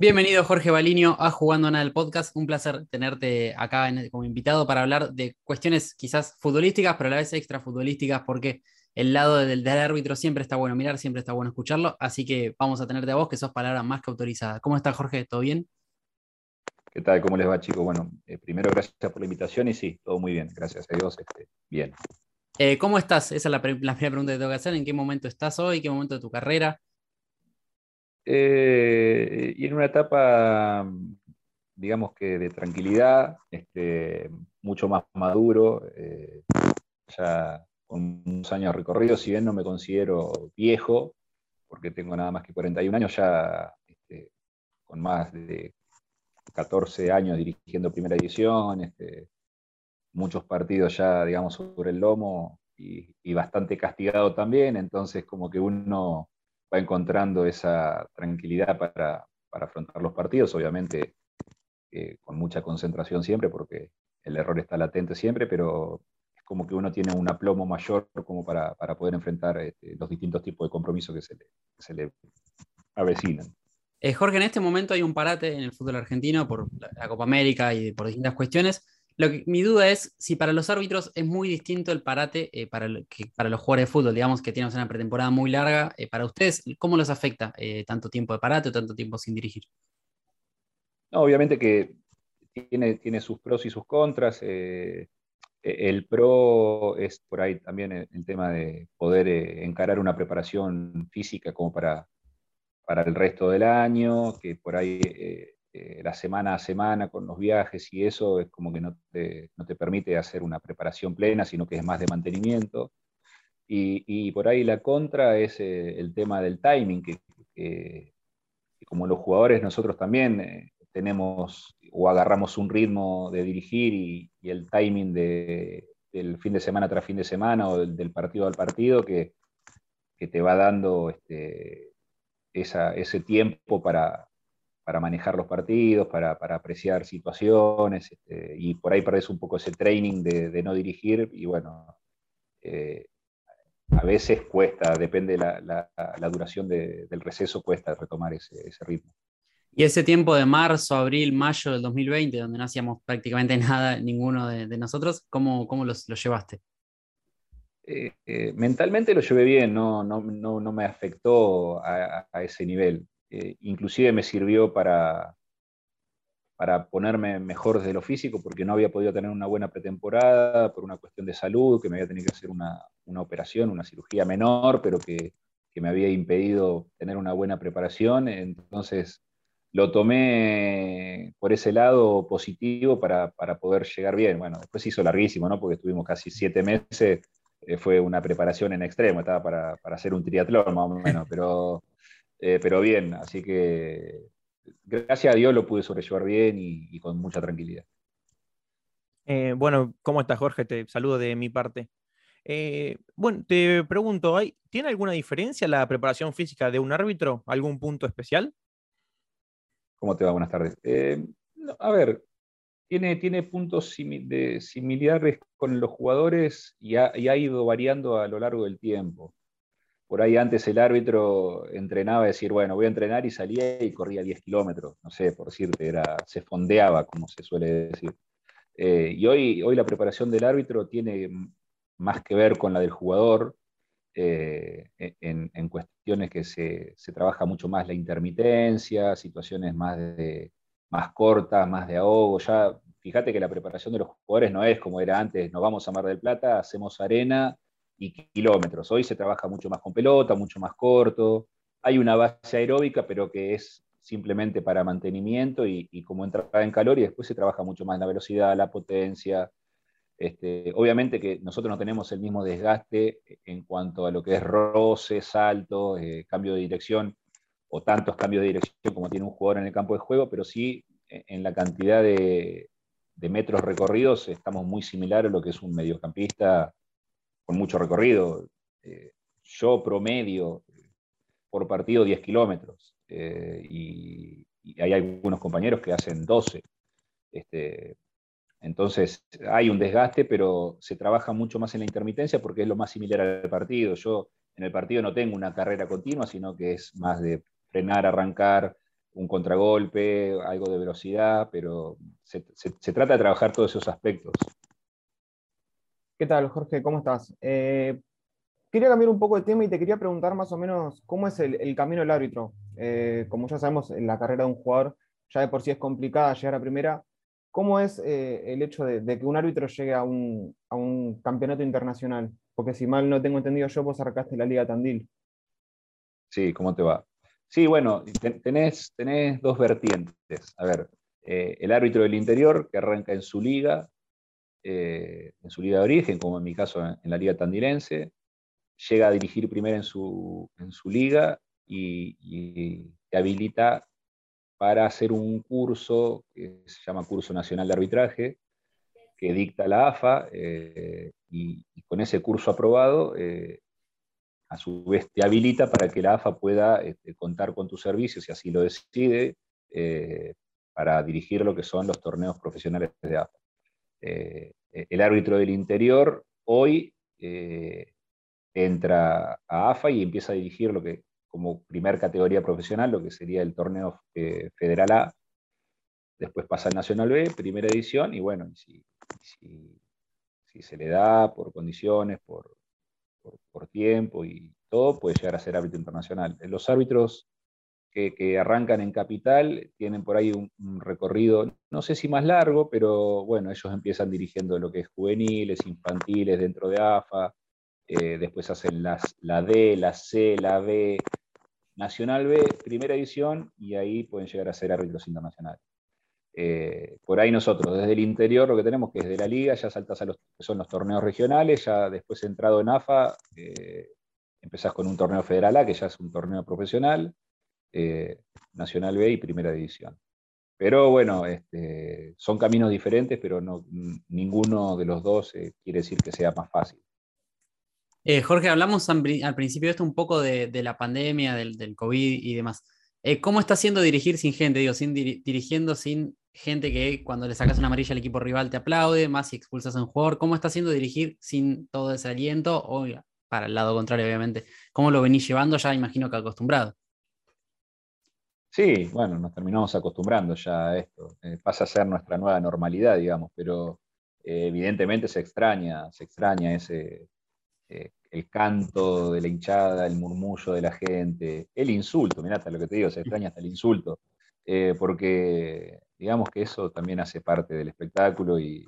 Bienvenido Jorge Baliño a Jugando Nada del Podcast. Un placer tenerte acá como invitado para hablar de cuestiones quizás futbolísticas, pero a la vez extra futbolísticas, porque el lado del, árbitro siempre está bueno mirar, siempre está bueno escucharlo. Así que vamos a tenerte a vos, que sos palabra más que autorizada. ¿Cómo estás, Jorge? ¿Todo bien? ¿Qué tal? ¿Cómo les va, chicos? Bueno, eh, primero gracias por la invitación y sí, todo muy bien, gracias a Dios, este, bien. Eh, ¿Cómo estás? Esa es la, primera pregunta que tengo que hacer. ¿En qué momento estás hoy? ¿Qué momento de tu carrera? Eh, y en una etapa, digamos que de tranquilidad, este, mucho más maduro, eh, ya con unos años recorridos, si bien no me considero viejo, porque tengo nada más que 41 años, ya este, con más de 14 años dirigiendo primera edición, este, muchos partidos ya, digamos, sobre el lomo y bastante castigado también, entonces como que uno va encontrando esa tranquilidad para, afrontar los partidos, obviamente eh, con mucha concentración siempre, porque el error está latente siempre, pero es como que uno tiene un aplomo mayor como para, poder enfrentar este, los distintos tipos de compromisos que se le, avecinan. Eh, Jorge, en este momento hay un parate en el fútbol argentino por la Copa América y por distintas cuestiones mi duda es si para los árbitros es muy distinto el parate eh, para, para los jugadores de fútbol, digamos que tienen una pretemporada muy larga. Eh, para ustedes, ¿cómo los afecta eh, tanto tiempo de parate o tanto tiempo sin dirigir? obviamente que tiene, tiene sus pros y sus contras. E, el pro es por ahí también el, tema de poder encarar una preparación física como para, para el resto del año, que por ahí eh, la semana a semana con los viajes y eso es como que no te, no te permite hacer una preparación plena, sino que es más de mantenimiento. Y, y por ahí la contra es eh, el tema del timing, que, como los jugadores nosotros también eh, tenemos o agarramos un ritmo de dirigir y, el timing de, del fin de semana tras fin de semana o del, partido al partido que, que te va dando este, ese tiempo para, para manejar los partidos, para, apreciar situaciones, este, y por ahí perdés un poco ese training de, no dirigir, y bueno, eh, a veces cuesta, depende de la, duración del receso, cuesta retomar ese, ritmo. Y ese tiempo de marzo, abril, mayo del 2020, donde no hacíamos prácticamente nada, ninguno de, nosotros, ¿cómo, cómo los, llevaste? Eh, eh, mentalmente lo llevé bien, no, no, no, me afectó a, ese nivel. Eh, inclusive me sirvió para, para ponerme mejor desde lo físico, porque no había podido tener una buena pretemporada por una cuestión de salud, que me había tenido que hacer una, operación, una cirugía menor, pero que, me había impedido tener una buena preparación. Entonces lo tomé por ese lado positivo para, poder llegar bien. Bueno, después hizo larguísimo, ¿no? porque estuvimos casi siete meses, eh, fue una preparación en extremo, estaba para, para hacer un triatlón más o menos, pero eh, pero bien, así que gracias a Dios lo pude sobrellevar bien y, con mucha tranquilidad. Eh, bueno, ¿cómo estás, Jorge? Te saludo de mi parte. Eh, bueno, te pregunto, ¿tiene alguna diferencia la preparación física de un árbitro? ¿Algún punto especial? ¿Cómo te va? Buenas tardes. a ver, tiene, tiene puntos de similares con los jugadores y ha, ido variando a lo largo del tiempo por ahí antes el árbitro entrenaba, decir, bueno, voy a entrenar y salía y corría 10 kilómetros, no sé, por decirte, era, se fondeaba, como se suele decir. Eh, y hoy, hoy la preparación del árbitro tiene más que ver con la del jugador, eh, en, cuestiones que se, trabaja mucho más la intermitencia, situaciones más, de, más cortas, más de ahogo. Ya fíjate que la preparación de los jugadores no es como era antes, nos vamos a Mar del Plata, hacemos arena y kilómetros. Hoy se trabaja mucho más con pelota, mucho más corto. Hay una base aeróbica, pero que es simplemente para mantenimiento y, como entrada en calor y después se trabaja mucho más la velocidad, la potencia. Este, obviamente que nosotros no tenemos el mismo desgaste en cuanto a lo que es roce, salto, eh, cambio de dirección o tantos cambios de dirección como tiene un jugador en el campo de juego, pero sí eh, en la cantidad de, de metros recorridos estamos muy similares a lo que es un mediocampista con mucho recorrido. Eh, yo promedio por partido 10 kilómetros eh, y, hay algunos compañeros que hacen 12. Este, entonces hay un desgaste, pero se trabaja mucho más en la intermitencia porque es lo más similar al partido. Yo en el partido no tengo una carrera continua, sino que es más de frenar, arrancar, un contragolpe, algo de velocidad, pero se, trata de trabajar todos esos aspectos. ¿Qué tal, Jorge? ¿Cómo estás? Eh, quería cambiar un poco de tema y te quería preguntar más o menos cómo es el, camino del árbitro. Eh, como ya sabemos, en la carrera de un jugador ya de por sí es complicada llegar a primera. ¿Cómo es eh, el hecho de, que un árbitro llegue a un, campeonato internacional? Porque si mal no tengo entendido yo, vos arrancaste la Liga Tandil. Sí, ¿cómo te va? Sí, bueno, tenés, dos vertientes. A ver, el árbitro del interior que arranca en su liga, eh, en su liga de origen, como en mi caso en, la liga tandilense, llega a dirigir primero en su, liga y, te habilita para hacer un curso que se llama Curso Nacional de Arbitraje, que dicta la AFA, eh, y, con ese curso aprobado a su vez te habilita para que la AFA pueda este, contar con tus servicios, si así lo decide, eh, para dirigir lo que son los torneos profesionales de AFA. Eh, el árbitro del interior hoy eh, entra a AFA y empieza a dirigir lo que, como primer categoría profesional, lo que sería el torneo Federal A. Después pasa al Nacional B, primera edición, y bueno, si, se le da por condiciones, por, por, tiempo y todo, puede llegar a ser árbitro internacional. Los árbitros que, arrancan en capital tienen por ahí un, recorrido, no sé si más largo, pero bueno, ellos empiezan dirigiendo lo que es juveniles, infantiles dentro de AFA, eh, después hacen las, la D, la C, la B, Nacional B, primera edición, y ahí pueden llegar a ser árbitros internacionales. Eh, por ahí nosotros, desde el interior, lo que tenemos que es de la liga, ya saltas a los que son los torneos regionales, ya después entrado en AFA, eh, empezás con un torneo federal A, que ya es un torneo profesional, eh, Nacional B y Primera División. Pero bueno, este, son caminos diferentes, pero no, ninguno de los dos quiere decir que sea más fácil. Jorge, hablamos al principio de esto un poco de, la pandemia, del, COVID y demás. ¿Cómo está haciendo dirigir sin gente? Digo, sin dirigiendo sin gente que cuando le sacas una amarilla al equipo rival te aplaude, más si expulsas a un jugador. ¿Cómo está haciendo dirigir sin todo ese aliento? O para el lado contrario, obviamente. ¿Cómo lo venís llevando? Ya imagino que acostumbrado. Sí, bueno, nos terminamos acostumbrando ya a esto. Eh, pasa a ser nuestra nueva normalidad, digamos, pero eh, evidentemente se extraña, se extraña ese, eh, el canto de la hinchada, el murmullo de la gente, el insulto, mirá hasta lo que te digo, se extraña hasta el insulto, porque digamos que eso también hace parte del espectáculo y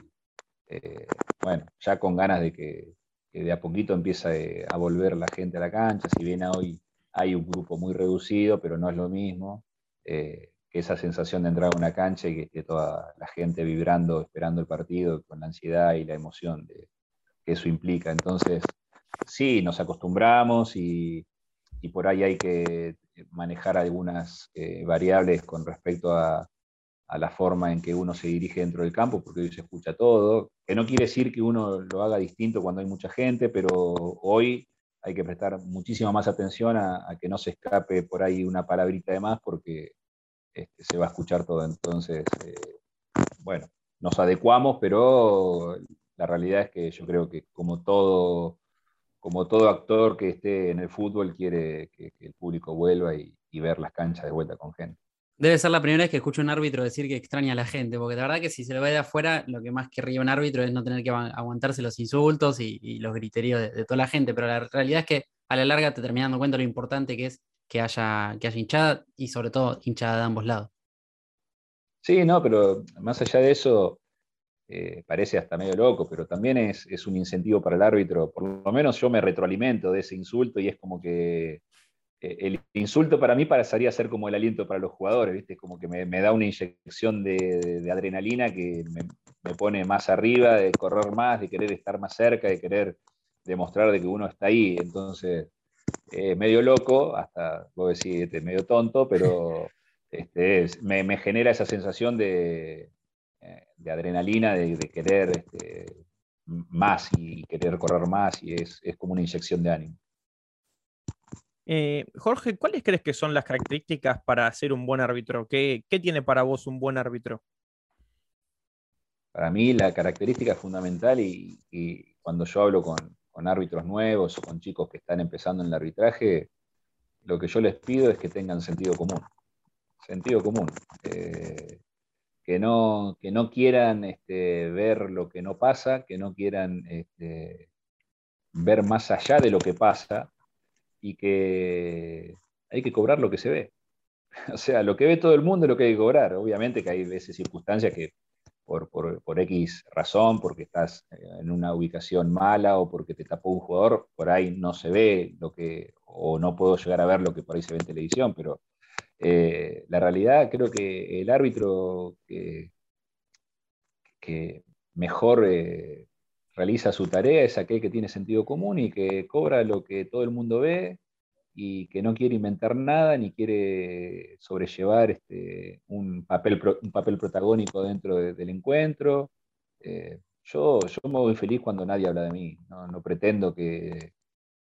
bueno, ya con ganas de que, de a poquito empiece a volver la gente a la cancha, si bien hoy hay un grupo muy reducido, pero no es lo mismo, eh, esa sensación de entrar a una cancha y que toda la gente vibrando, esperando el partido, con la ansiedad y la emoción de, que eso implica. Entonces, sí, nos acostumbramos y, por ahí hay que manejar algunas eh, variables con respecto a, a la forma en que uno se dirige dentro del campo, porque hoy se escucha todo, que no quiere decir que uno lo haga distinto cuando hay mucha gente, pero hoy hay que prestar muchísima más atención a, que no se escape por ahí una palabrita de más, porque este, se va a escuchar todo. Entonces, eh, bueno, nos adecuamos, pero la realidad es que yo creo que como todo, como todo actor que esté en el fútbol quiere que, el público vuelva y ver las canchas de vuelta con gente. Debe ser la primera vez que escucho a un árbitro decir que extraña a la gente, porque la verdad que si se lo ve de afuera, lo que más querría un árbitro es no tener que aguantarse los insultos y, los griterios de, toda la gente, pero la realidad es que a la larga te terminas dando cuenta lo importante que es que haya, que haya hinchada y sobre todo hinchada de ambos lados. Sí, no, pero más allá de eso, eh, parece hasta medio loco, pero también es, es, un incentivo para el árbitro. Por lo menos yo me retroalimento de ese insulto y es como que el insulto para mí pasaría ser como el aliento para los jugadores, ¿viste? Como que me, da una inyección de, adrenalina que me, pone más arriba, de correr más, de querer estar más cerca, de querer demostrar de que uno está ahí. Entonces, eh, medio loco, hasta vos decís, este, medio tonto, pero este, me, genera esa sensación de, eh, adrenalina, de, querer este, más y querer correr más, y es como una inyección de ánimo. Eh, Jorge, ¿cuáles crees que son las características para ser un buen árbitro? ¿Qué, tiene para vos un buen árbitro? Para mí la característica fundamental y, cuando yo hablo con, árbitros nuevos o con chicos que están empezando en el arbitraje, lo que yo les pido es que tengan sentido común. sentido común. Eh, que, no, que no quieran este, ver lo que no pasa, que no quieran este, ver más allá de lo que pasa y que hay que cobrar lo que se ve. O sea, lo que ve todo el mundo es lo que hay que cobrar. Obviamente que hay veces circunstancias que por, por, X razón, porque estás eh, en una ubicación mala o porque te tapó un jugador, por ahí no se ve lo que, o no puedo llegar a ver lo que por ahí se ve en televisión, pero eh, la realidad creo que el árbitro que, mejor eh, realiza su tarea es aquel que tiene sentido común y que cobra lo que todo el mundo ve y que no quiere inventar nada ni quiere sobrellevar este, un, papel, un papel protagónico dentro del encuentro. Eh, yo, yo me voy feliz cuando nadie habla de mí. No, pretendo que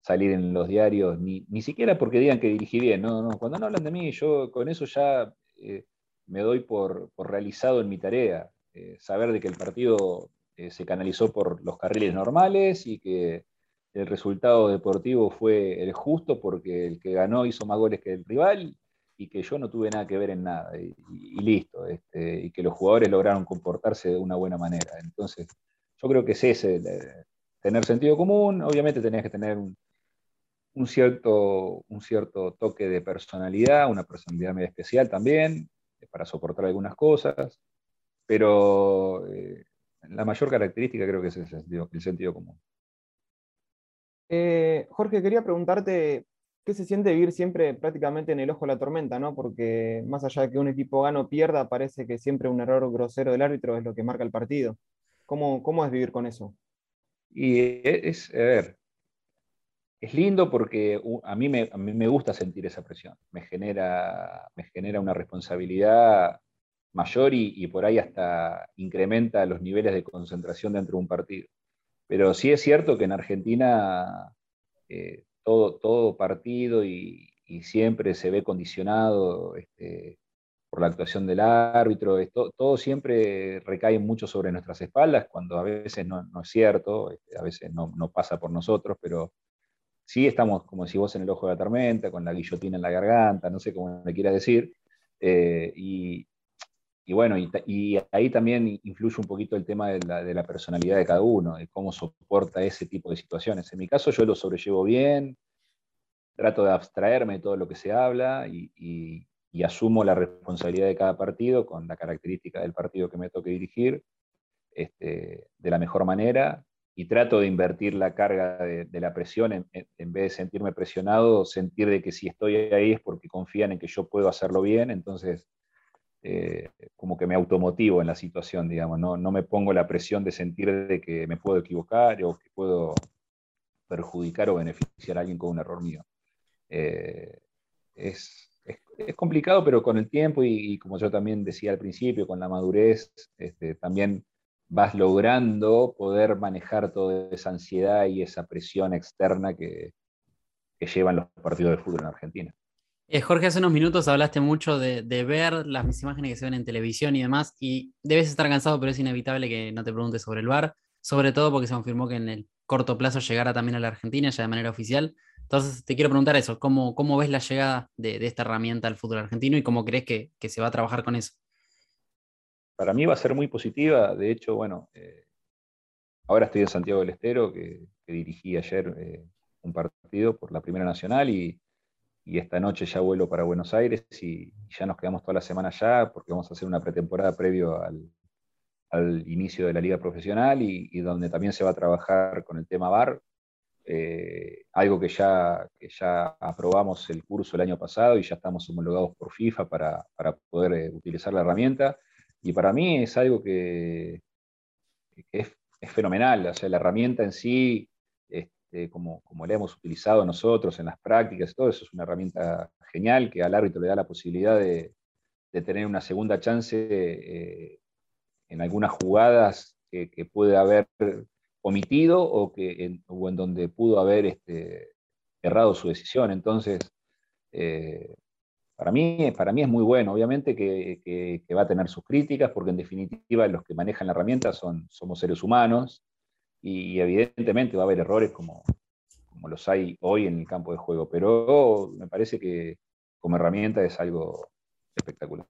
salir en los diarios, ni, ni, siquiera porque digan que dirigí bien. No, no, cuando no hablan de mí, yo con eso ya eh, me doy por, realizado en mi tarea. Eh, saber de que el partido se canalizó por los carriles normales y que el resultado deportivo fue el justo porque el que ganó hizo más goles que el rival y que yo no tuve nada que ver en nada y, listo, este, y que los jugadores lograron comportarse de una buena manera. Entonces, yo creo que es ese, tener sentido común, obviamente tenías que tener un, cierto, un cierto toque de personalidad, una personalidad medio especial también, para soportar algunas cosas, pero eh, la mayor característica creo que es el sentido común. Eh, Jorge, quería preguntarte qué se siente vivir siempre prácticamente en el ojo de la tormenta, ¿no? Porque más allá de que un equipo gane o pierda, parece que siempre un error grosero del árbitro es lo que marca el partido. ¿Cómo, cómo es vivir con eso? Y es, a ver, es lindo porque a mí, me, a mí me gusta sentir esa presión. Me genera, me genera una responsabilidad mayor y, y por ahí hasta incrementa los niveles de concentración dentro de un partido. Pero sí es cierto que en Argentina eh, todo, todo partido y, siempre se ve condicionado este, por la actuación del árbitro, todo siempre recae mucho sobre nuestras espaldas, cuando a veces no, es cierto, este, a veces no, pasa por nosotros, pero sí estamos, como si vos en el ojo de la tormenta, con la guillotina en la garganta, no sé cómo me quieras decir, eh, y, y bueno, y, ahí también influye un poquito el tema de la, personalidad de cada uno, de cómo soporta ese tipo de situaciones. En mi caso yo lo sobrellevo bien, trato de abstraerme de todo lo que se habla y, asumo la responsabilidad de cada partido con la característica del partido que me toque dirigir este, de la mejor manera y trato de invertir la carga de, la presión en, en, vez de sentirme presionado, sentir de que si estoy ahí es porque confían en que yo puedo hacerlo bien, entonces eh, como que me automotivo en la situación, digamos, no, no me pongo la presión de sentir de que me puedo equivocar o que puedo perjudicar o beneficiar a alguien con un error mío. Eh, es, es, complicado, pero con el tiempo y, como yo también decía al principio, con la madurez, este, también vas logrando poder manejar toda esa ansiedad y esa presión externa que, que llevan los partidos de fútbol en Argentina. Eh, Jorge, hace unos minutos hablaste mucho de, ver las imágenes que se ven en televisión y demás, y debes estar cansado, pero es inevitable que no te preguntes sobre el VAR, sobre todo porque se confirmó que en el corto plazo llegará también a la Argentina, ya de manera oficial. Entonces, te quiero preguntar eso, ¿cómo, ves la llegada de, esta herramienta al fútbol argentino y cómo crees que, se va a trabajar con eso? Para mí va a ser muy positiva, de hecho, bueno, eh, ahora estoy en Santiago del Estero, que, dirigí ayer eh, un partido por la Primera Nacional y y esta noche ya vuelo para Buenos Aires y, ya nos quedamos toda la semana allá porque vamos a hacer una pretemporada previo al, inicio de la liga profesional y, donde también se va a trabajar con el tema VAR, eh, algo que ya, ya aprobamos el curso el año pasado y ya estamos homologados por FIFA para, poder eh, utilizar la herramienta. Y para mí es algo que, es, es, fenomenal, o sea, la herramienta en sí este, como, como la hemos utilizado nosotros en las prácticas, todo eso es una herramienta genial que al árbitro le da la posibilidad de, tener una segunda chance eh, en algunas jugadas que, puede haber omitido o, que en, en donde pudo haber este, errado su decisión. Entonces, eh, para, mí, para mí es muy bueno. Obviamente que, va a tener sus críticas, porque en definitiva los que manejan la herramienta son, somos seres humanos y evidentemente va a haber errores como, como los hay hoy en el campo de juego, pero me parece que como herramienta es algo, espectacular.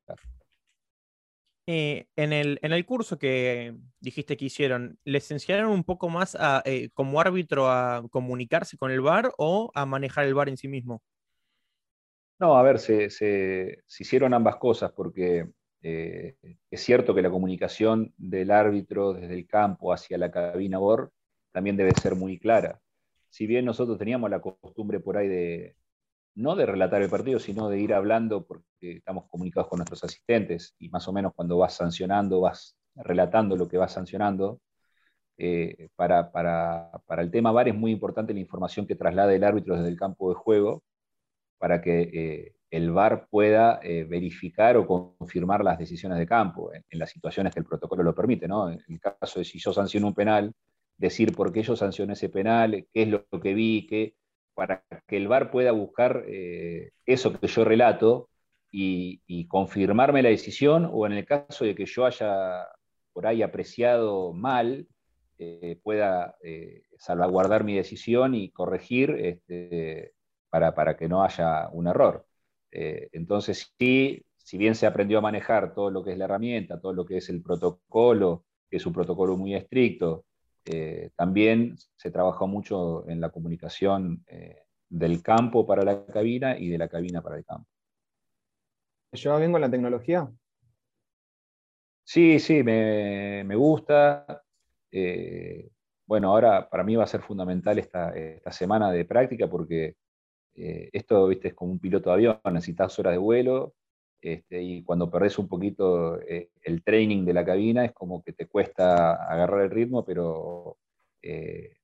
Eh, en, el, en, el, curso que dijiste que hicieron, ¿les enseñaron un poco más a, eh, como árbitro a comunicarse con el VAR o a manejar el VAR en sí mismo? No, a ver, se, se, hicieron ambas cosas porque eh, es cierto que la comunicación del árbitro desde el campo hacia la cabina VAR también debe ser muy clara. Si bien nosotros teníamos la costumbre por ahí de, no de relatar el partido, sino de ir hablando porque estamos comunicados con nuestros asistentes y más o menos cuando vas sancionando, vas relatando lo que vas sancionando. Eh, para, el tema VAR es muy importante la información que traslade el árbitro desde el campo de juego para que eh, el VAR pueda eh, verificar o confirmar las decisiones de campo en, las situaciones que el protocolo lo permite. ¿no? En el caso de si yo sanciono un penal, decir por qué yo sancioné ese penal, qué es lo que vi, qué, para que el VAR pueda buscar eh, eso que yo relato y, confirmarme la decisión, o en el caso de que yo haya por ahí apreciado mal, eh, pueda salvaguardar mi decisión y corregir este, para, que no haya un error. Entonces, sí, si bien se aprendió a manejar todo lo que es la herramienta, todo lo que es el protocolo, que es un protocolo muy estricto, eh, también se trabajó mucho en la comunicación eh, del campo para la cabina y de la cabina para el campo. ¿Te lleva bien con la tecnología? Sí, sí, me, gusta. Eh, bueno, ahora para mí va a ser fundamental esta, esta semana de práctica porque esto, viste, es como un piloto de avión, necesitas horas de vuelo, este, y cuando perdés un poquito eh, el training de la cabina es como que te cuesta agarrar el ritmo, pero eh,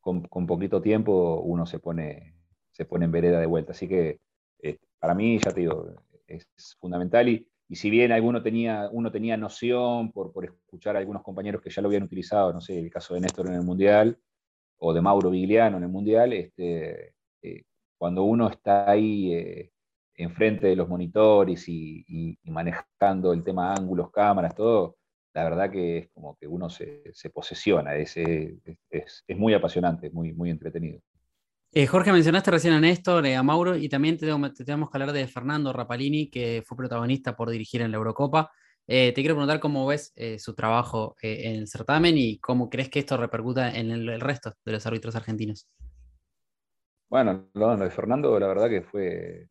con, poquito tiempo uno se pone, se pone en vereda de vuelta. Así que eh, para mí, ya te digo, es fundamental y, si bien alguno tenía, uno tenía noción por, por, escuchar a algunos compañeros que ya lo habían utilizado, no sé, el caso de Néstor en el Mundial o de Mauro Vigliano en el Mundial, este, cuando uno está ahí enfrente de los monitores y, manejando el tema ángulos, cámaras, todo, la verdad que es como que uno se, posesiona, es, muy apasionante, es muy, entretenido. Eh, Jorge, mencionaste recién a Néstor, eh, a Mauro, y también te, tenemos que hablar de Fernando Rapalini, que fue protagonista por dirigir en la Eurocopa. Eh, te quiero preguntar cómo ves su trabajo en el certamen y cómo crees que esto repercuta en el, resto de los árbitros argentinos. Bueno, lo de Fernando, la verdad que fue,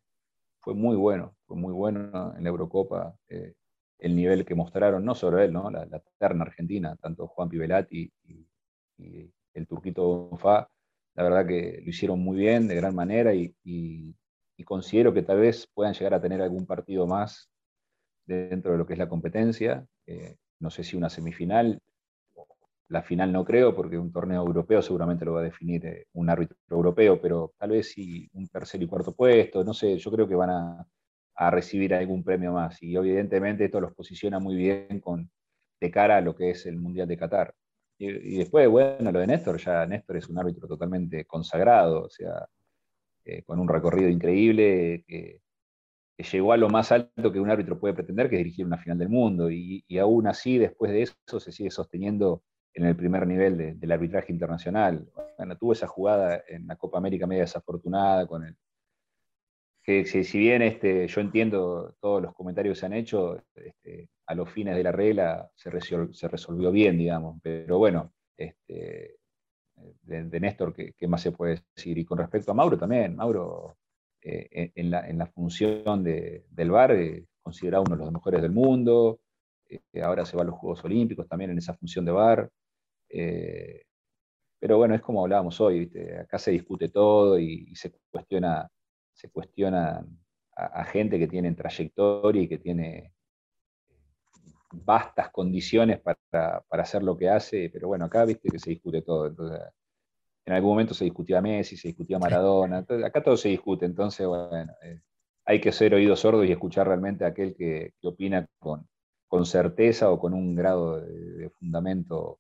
fue muy bueno, fue muy bueno en la Eurocopa eh, el nivel que mostraron, no solo él, ¿no? la, terna argentina, tanto Juan Pivelati y, el turquito Bonfá, la verdad que lo hicieron muy bien, de gran manera, y, considero que tal vez puedan llegar a tener algún partido más dentro de lo que es la competencia. Eh, no sé si una semifinal, la final no creo, porque un torneo europeo seguramente lo va a definir eh, un árbitro europeo, pero tal vez sí un tercer y cuarto puesto, no sé, yo creo que van a, recibir algún premio más. Y evidentemente esto los posiciona muy bien con, de cara a lo que es el Mundial de Qatar. Y, después, bueno, lo de Néstor, ya Néstor es un árbitro totalmente consagrado, o sea, eh, con un recorrido increíble que, llegó a lo más alto que un árbitro puede pretender, que es dirigir una final del mundo. Y, y aún así, después de eso, se sigue sosteniendo en el primer nivel del arbitraje internacional. Bueno, tuvo esa jugada en la Copa América media desafortunada con el que si, bien este, yo entiendo todos los comentarios que se han hecho, este, a los fines de la regla se, resolvió bien, digamos, pero bueno, este, de, Néstor, ¿qué, más se puede decir? Y con respecto a Mauro también, Mauro eh, en, la, función del VAR considerado uno de los mejores del mundo, eh, ahora se va a los Juegos Olímpicos también en esa función de VAR, eh, pero bueno, es como hablábamos hoy, acá se discute todo y, se cuestiona, se cuestiona a, gente que tiene trayectoria y que tiene vastas condiciones para, hacer lo que hace, pero bueno, acá viste que se discute todo. Entonces, en algún momento se discutía Messi, se discutía Maradona, acá todo se discute, entonces bueno, eh, hay que ser oídos sordos y escuchar realmente a aquel que, opina con, con, certeza o con un grado de fundamento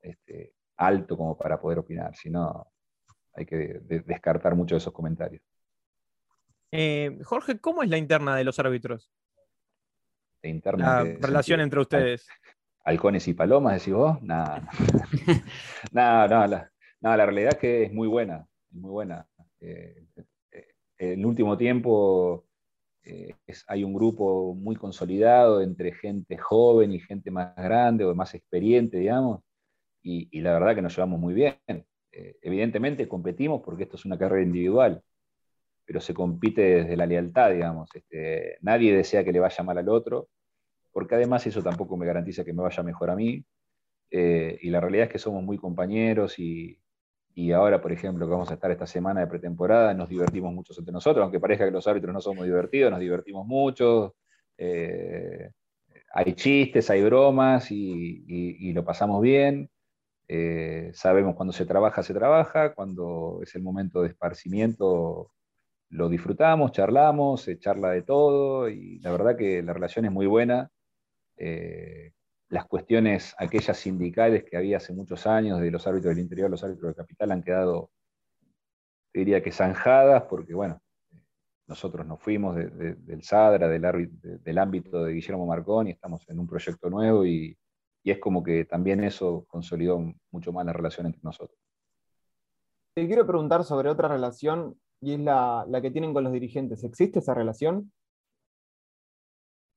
este, alto como para poder opinar, si no hay que descartar mucho de esos comentarios. Eh, Jorge, ¿cómo es la interna de los árbitros? La, relación entre ustedes. Halcones y palomas, decís vos? No, no, no, la, la, realidad es que es muy buena, muy buena. Eh, eh, en el último tiempo eh, hay un grupo muy consolidado entre gente joven y gente más grande o más experiente, digamos, y, la verdad que nos llevamos muy bien. Eh, evidentemente competimos porque esto es una carrera individual, pero se compite desde la lealtad, digamos. Este, nadie desea que le vaya mal al otro, porque además eso tampoco me garantiza que me vaya mejor a mí. Eh, y la realidad es que somos muy compañeros y, y ahora, por ejemplo, que vamos a estar esta semana de pretemporada, nos divertimos mucho entre nosotros, aunque parezca que los árbitros no somos divertidos, nos divertimos mucho. Eh, hay chistes, hay bromas y, lo pasamos bien. Eh, sabemos cuando se trabaja, se trabaja, cuando es el momento de esparcimiento, lo disfrutamos, charlamos, se charla de todo y la verdad que la relación es muy buena. Eh, las cuestiones, aquellas sindicales que había hace muchos años de los árbitros del interior, los árbitros del capital, han quedado, diría que zanjadas, porque bueno, nosotros nos fuimos del SADRA, del, ámbito de Guillermo Marconi, estamos en un proyecto nuevo y, es como que también eso consolidó mucho más la relación entre nosotros. Te quiero preguntar sobre otra relación y es la, la que tienen con los dirigentes. ¿Existe esa relación?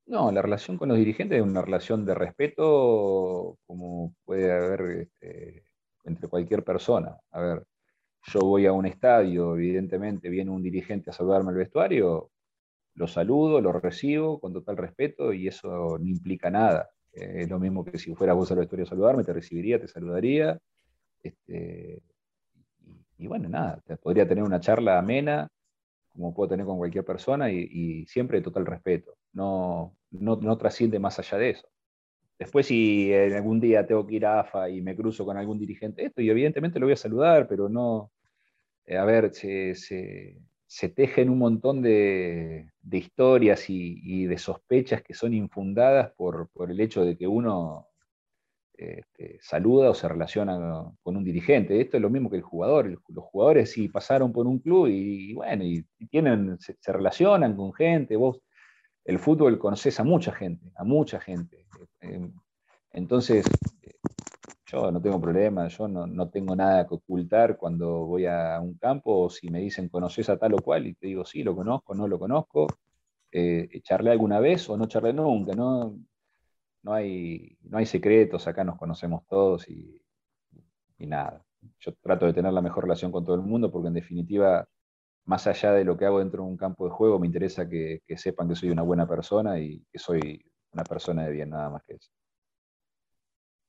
No, la relación con los dirigentes es una relación de respeto como puede haber este, entre cualquier persona. A ver, yo voy a un estadio, evidentemente viene un dirigente a saludarme al vestuario, lo saludo, lo recibo con total respeto y eso no implica nada. Es lo mismo que si fueras vos al vestuario a saludarme, te recibiría, te saludaría. Este, y, bueno, nada, podría tener una charla amena como puedo tener con cualquier persona y, siempre de total respeto. No, no, trasciende más allá de eso. Después, si algún día tengo que ir a AFA y me cruzo con algún dirigente, esto, y evidentemente lo voy a saludar, pero no. Eh, a ver, se, tejen un montón de, historias y, de sospechas que son infundadas por, el hecho de que uno este, saluda o se relaciona con un dirigente. Esto es lo mismo que el jugador. Los jugadores sí pasaron por un club y, bueno, y tienen, se, relacionan con gente. Vos, el fútbol conoces a mucha gente, a mucha gente. Eh, entonces, yo no tengo problema, yo no, tengo nada que ocultar cuando voy a un campo o si me dicen conoces a tal o cual y te digo sí, lo conozco, no lo conozco. Eh, charlé alguna vez o no charlé nunca, ¿no? no hay, no hay secretos, acá nos conocemos todos y, nada. Yo trato de tener la mejor relación con todo el mundo porque en definitiva, más allá de lo que hago dentro de un campo de juego, me interesa que, sepan que soy una buena persona y que soy una persona de bien, nada más que eso.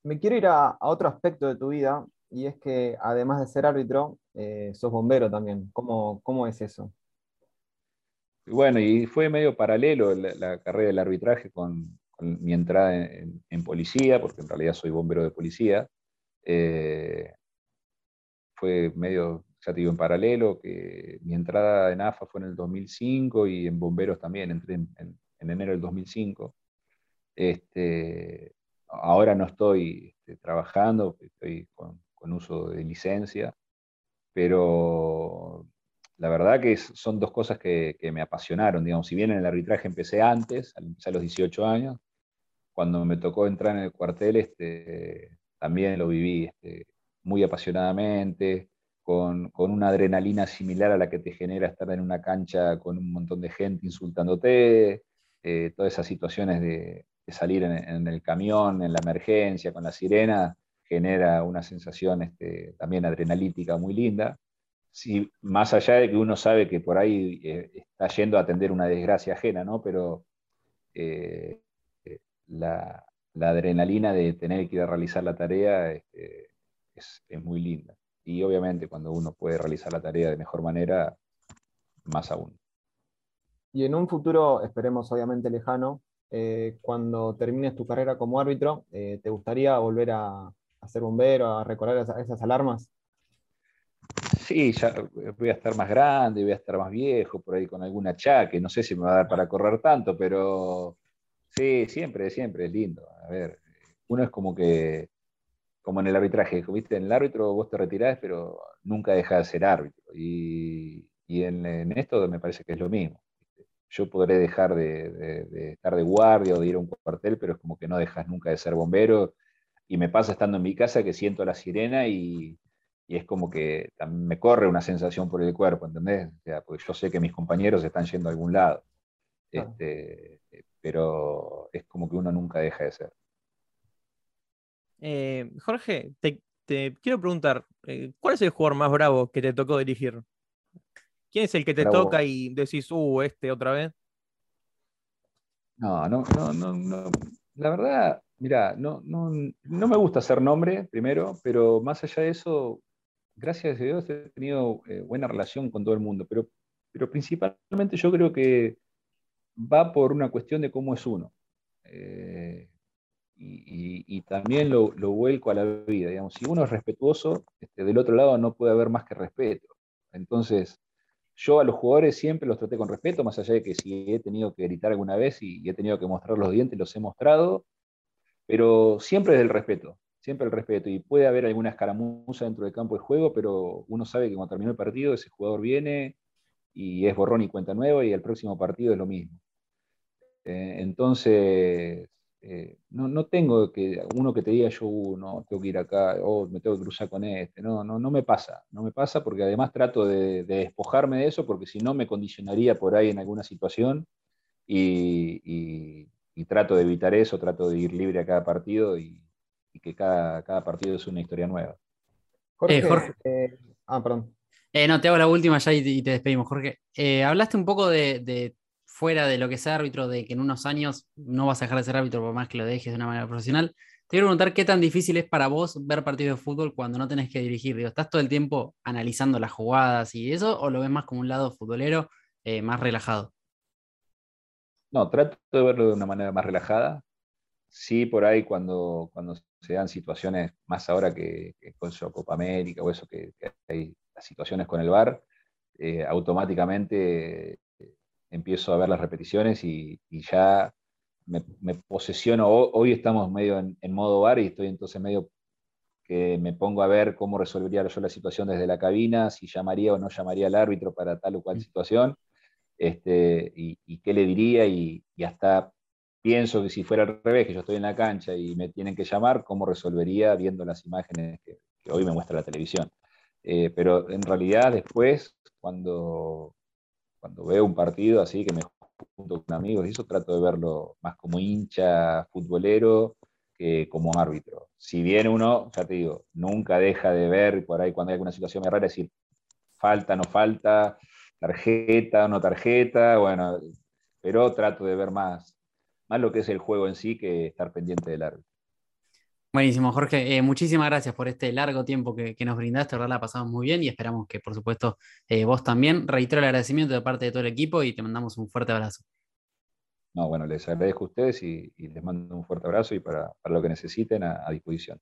Me quiero ir a, otro aspecto de tu vida y es que además de ser árbitro, eh, sos bombero también. ¿Cómo, ¿Cómo, es eso? Bueno, y fue medio paralelo la carrera del arbitraje con, mi entrada en, policía, porque en realidad soy bombero de policía, eh, fue medio, ya te digo, en paralelo, que mi entrada en AFA fue en el 2005 y en bomberos también, entré en, enero del 2005. Este, ahora no estoy este, trabajando, estoy con, uso de licencia, pero la verdad que son dos cosas que, me apasionaron, digamos, si bien en el arbitraje empecé antes, empecé a los 18 años, cuando me tocó entrar en el cuartel, este, también lo viví este, muy apasionadamente, con, una adrenalina similar a la que te genera estar en una cancha con un montón de gente insultándote, eh, todas esas situaciones de, salir en, el camión, en la emergencia, con la sirena, genera una sensación este, también adrenalítica muy linda. Si, más allá de que uno sabe que por ahí eh, está yendo a atender una desgracia ajena, ¿no? Pero eh, la, adrenalina de tener que ir a realizar la tarea este, es, muy linda. Y obviamente cuando uno puede realizar la tarea de mejor manera, más aún. Y en un futuro, esperemos obviamente lejano, eh, cuando termines tu carrera como árbitro, eh, ¿te gustaría volver a, ser bombero, a recordar esas, alarmas? Sí, ya voy a estar más grande, voy a estar más viejo, por ahí con algún achaque, no sé si me va a dar para correr tanto, pero Sí, siempre, siempre es lindo. A ver, uno es como que, como en el arbitraje, viste, en el árbitro vos te retirás, pero nunca dejas de ser árbitro. Y, en, esto me parece que es lo mismo. Yo podré dejar de, estar de guardia o de ir a un cuartel, pero es como que no dejas nunca de ser bombero. Y me pasa estando en mi casa que siento la sirena y, es como que me corre una sensación por el cuerpo, ¿entendés? O sea, porque yo sé que mis compañeros están yendo a algún lado. Este, pero es como que uno nunca deja de ser. Eh, Jorge, te, quiero preguntar, eh, ¿cuál es el jugador más bravo que te tocó dirigir? ¿Quién es el que te toca y decís, uh, este otra vez? No, no, no, no, La verdad, mira, no, no, no me gusta hacer nombre, primero, pero más allá de eso, gracias a Dios he tenido eh, buena relación con todo el mundo, pero, pero principalmente yo creo que va por una cuestión de cómo es uno. Eh, y, también lo, lo, vuelco a la vida. Digamos. Si uno es respetuoso, este, del otro lado no puede haber más que respeto. Entonces, yo a los jugadores siempre los traté con respeto, más allá de que si he tenido que gritar alguna vez y, he tenido que mostrar los dientes, los he mostrado, pero siempre desde el respeto, siempre el respeto. Y puede haber alguna escaramuza dentro del campo de juego, pero uno sabe que cuando terminó el partido, ese jugador viene y es borrón y cuenta nueva y el próximo partido es lo mismo. Eh, entonces, eh, no, no, tengo que uno que te diga yo uh, no tengo que ir acá o me tengo que cruzar con este no no no me pasa no me pasa porque además trato de, despojarme de eso porque si no me condicionaría por ahí en alguna situación y, trato de evitar eso trato de ir libre a cada partido y, que cada, cada, partido es una historia nueva. Jorge, eh, ah perdón. No te hago la última ya y, te despedimos. Jorge hablaste un poco de fuera de lo que sea árbitro, de que en unos años no vas a dejar de ser árbitro por más que lo dejes de una manera profesional, te quiero preguntar qué tan difícil es para vos ver partidos de fútbol cuando no tenés que dirigir. ¿Estás todo el tiempo analizando las jugadas y eso o lo ves más como un lado futbolero eh, más relajado? No, trato de verlo de una manera más relajada. Sí, por ahí cuando, cuando se dan situaciones, más ahora que, con Copa América o eso, que, hay situaciones con el VAR, eh, automáticamente empiezo a ver las repeticiones y, ya me, posesiono. Hoy estamos medio en, modo bar y estoy entonces medio que me pongo a ver cómo resolvería yo la situación desde la cabina, si llamaría o no llamaría al árbitro para tal o cual mm. situación, este, y, qué le diría, y, hasta pienso que si fuera al revés, que yo estoy en la cancha y me tienen que llamar, cómo resolvería viendo las imágenes que, hoy me muestra la televisión. Eh, pero en realidad después, cuando, cuando veo un partido así que me junto con amigos y eso trato de verlo más como hincha futbolero que como árbitro. Si bien uno, ya te digo, nunca deja de ver por ahí cuando hay alguna situación rara, decir falta, no falta, tarjeta, no tarjeta, bueno, pero trato de ver más, más lo que es el juego en sí que estar pendiente del árbitro. Buenísimo, Jorge. Eh, muchísimas gracias por este largo tiempo que, nos brindaste. verdad la pasamos muy bien y esperamos que, por supuesto, eh, vos también. Reitero el agradecimiento de parte de todo el equipo y te mandamos un fuerte abrazo. No, bueno, les agradezco a ustedes y, les mando un fuerte abrazo y para, lo que necesiten a disposición.